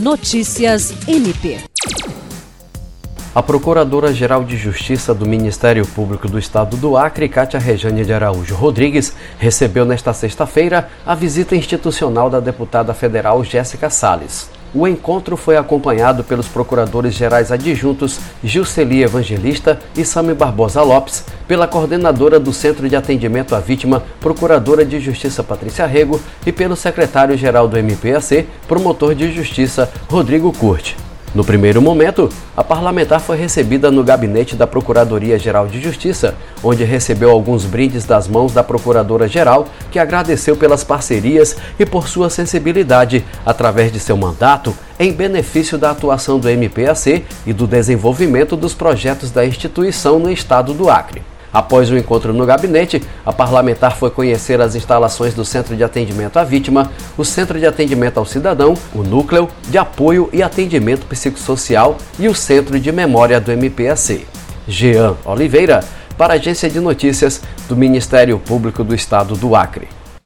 Notícias MP. A Procuradora-Geral de Justiça do Ministério Público do Estado do Acre, Cátia Rejane de Araújo Rodrigues, recebeu nesta sexta-feira a visita institucional da deputada federal Jéssica Salles. O encontro foi acompanhado pelos procuradores gerais adjuntos Gilceli Evangelista e Sami Barbosa Lopes, pela coordenadora do Centro de Atendimento à Vítima, Procuradora de Justiça Patrícia Rego e pelo secretário-geral do MPAC, promotor de Justiça Rodrigo Curte. No primeiro momento, a parlamentar foi recebida no gabinete da Procuradoria-Geral de Justiça, onde recebeu alguns brindes das mãos da Procuradora-Geral, que agradeceu pelas parcerias e por sua sensibilidade através de seu mandato em benefício da atuação do MPAC e do desenvolvimento dos projetos da instituição no estado do Acre. Após o encontro no gabinete, a parlamentar foi conhecer as instalações do Centro de Atendimento à Vítima, o Centro de Atendimento ao Cidadão, o Núcleo de Apoio e Atendimento Psicossocial e o Centro de Memória do MPAC. Jean Oliveira, para a Agência de Notícias do Ministério Público do Estado do Acre.